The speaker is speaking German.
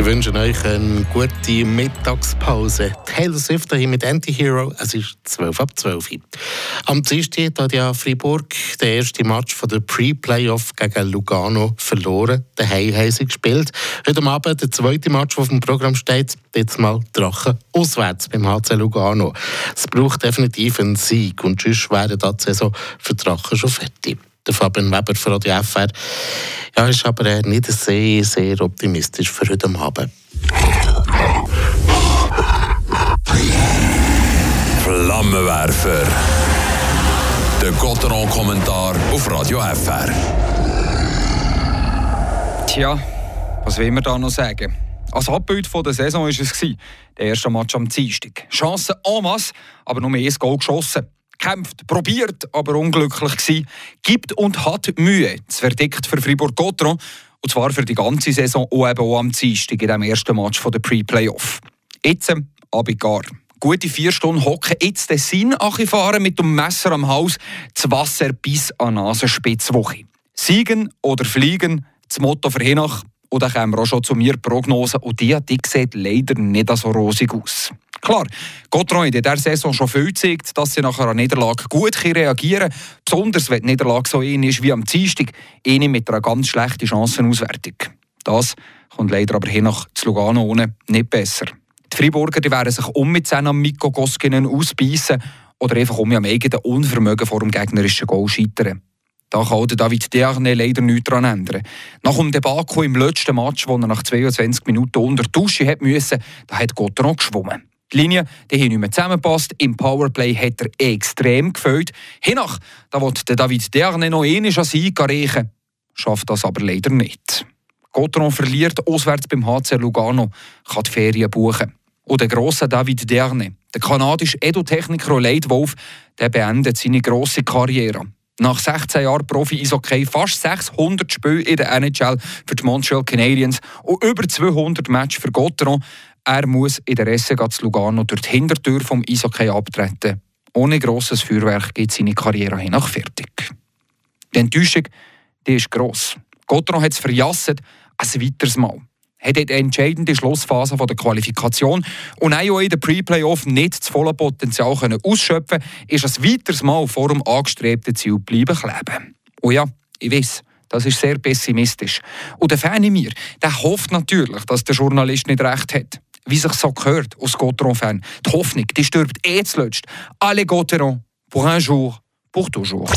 Ich wünsche euch eine gute Mittagspause. Taylor Swift hier mit Anti-Hero. Es ist 12 ab 12 Uhr. Am Dienstag hat ja Freiburg den ersten Match von der Pre-Playoff gegen Lugano verloren. Daheim haben sie gespielt. Heute Abend der zweite Match, der auf dem Programm steht. Jetzt mal Drachen auswärts beim HC Lugano. Es braucht definitiv einen Sieg und sonst wäre die Saison für Drachen schon fertig der Fabian Weber von Radio FR. Ja, ist aber nicht sehr, sehr optimistisch für heute Abend. Flammenwerfer. Der Gotteron-Kommentar auf Radio FR. Tja, was will man da noch sagen? Als Abbild von der Saison war es der erste Match am Dienstag. Chancen en masse, aber nur ein Goal geschossen gekämpft, probiert, aber unglücklich gewesen, gibt und hat Mühe. Das Verdikt für Fribourg-Gotteron. Und zwar für die ganze Saison auch eben auch am Dienstag in dem ersten Match der Pre-Playoff. Jetzt Abigar. Gute vier Stunden hocken jetzt den Sinn fahren mit dem Messer am Haus, das Wasser bis an Nasenspitzwoche. Siegen oder fliegen, das Motto für Hinach. Und dann kommen wir auch schon zu mir Prognosen und die, die sieht leider nicht so rosig aus. Klar, Gotron in dieser Saison schon viel gezeigt, dass sie nach einer Niederlage gut reagieren können. Besonders wenn die Niederlage so ähnlich ist wie am Dienstag, eine mit einer ganz schlechten Chancenauswertung. Das kommt leider aber hier nach Lugano ohne nicht besser. Die Freiburger die werden sich um mit seinen Mikko Koskinen ausbeissen oder einfach um am eigenen Unvermögen vor dem gegnerischen Goal scheitern. Da kann David Derne leider nichts daran ändern. Nach dem Debakel im letzten Match, wo er nach 22 Minuten unter die Dusche hat müssen, da hat Gotteron geschwommen. Die Linie die hier nicht mehr zusammenpasst. Im Powerplay hat er extrem gefällt. Hinach, da will David Derne noch einmal an Sieg erreichen. Schafft das aber leider nicht. Gotron verliert auswärts beim HC Lugano, kann die Ferien buchen. Und der grosse David Derne, der kanadische Edotechniker Leitwolf, der beendet seine grosse Karriere. Nach 16 Jahren Profi-Eishockey, fast 600 Spiele in der NHL für die Montreal Canadiens und über 200 Matches für Gotteron er muss in der SC zu Lugano durch die Hintertür vom Eishockey abtreten. Ohne grosses Feuerwerk geht seine Karriere hin nach fertig. Die Enttäuschung die ist gross. Gotteron hat es verjasset, ein weiteres Mal. Hat die entscheidende Schlussphase der Qualifikation und auch in der Pre-Playoff nicht das volle Potenzial können ausschöpfen ist ein weiteres Mal vor dem angestrebten Ziel bleiben kleben. Und ja, ich weiß, das ist sehr pessimistisch. Und der Fan in mir, der hofft natürlich, dass der Journalist nicht recht hat wie sich so gehört aus Gotteron-Fan. Die Hoffnung, die stirbt eh zuletzt. Alle Gotteron, pour un jour, pour toujours.